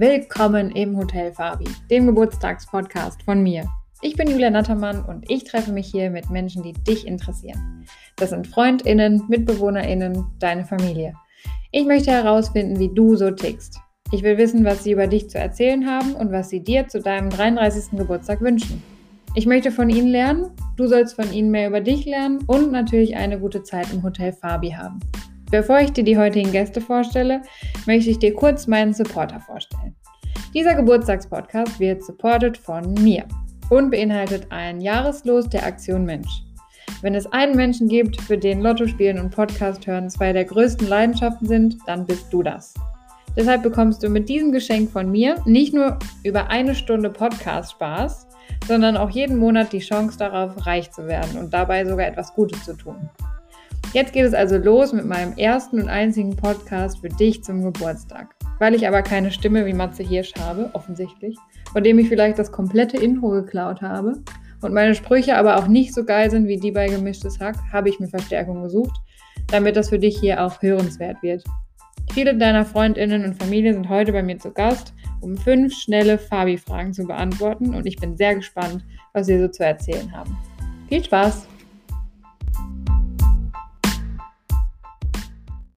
Willkommen im Hotel Fabi, dem Geburtstagspodcast von mir. Ich bin Julia Nattermann und ich treffe mich hier mit Menschen, die dich interessieren. Das sind FreundInnen, MitbewohnerInnen, deine Familie. Ich möchte herausfinden, wie du so tickst. Ich will wissen, was sie über dich zu erzählen haben und was sie dir zu deinem 33. Geburtstag wünschen. Ich möchte von ihnen lernen, du sollst von ihnen mehr über dich lernen und natürlich eine gute Zeit im Hotel Fabi haben. Bevor ich dir die heutigen Gäste vorstelle, möchte ich dir kurz meinen Supporter vorstellen. Dieser Geburtstagspodcast wird supported von mir und beinhaltet ein Jahreslos der Aktion Mensch. Wenn es einen Menschen gibt, für den Lotto spielen und Podcast hören zwei der größten Leidenschaften sind, dann bist du das. Deshalb bekommst du mit diesem Geschenk von mir nicht nur über eine Stunde Podcast Spaß, sondern auch jeden Monat die Chance darauf, reich zu werden und dabei sogar etwas Gutes zu tun. Jetzt geht es also los mit meinem ersten und einzigen Podcast für dich zum Geburtstag. Weil ich aber keine Stimme wie Matze Hirsch habe, offensichtlich, von dem ich vielleicht das komplette Intro geklaut habe und meine Sprüche aber auch nicht so geil sind wie die bei Gemischtes Hack, habe ich mir Verstärkung gesucht, damit das für dich hier auch hörenswert wird. Viele deiner Freundinnen und Familie sind heute bei mir zu Gast, um fünf schnelle Fabi-Fragen zu beantworten und ich bin sehr gespannt, was sie so zu erzählen haben. Viel Spaß!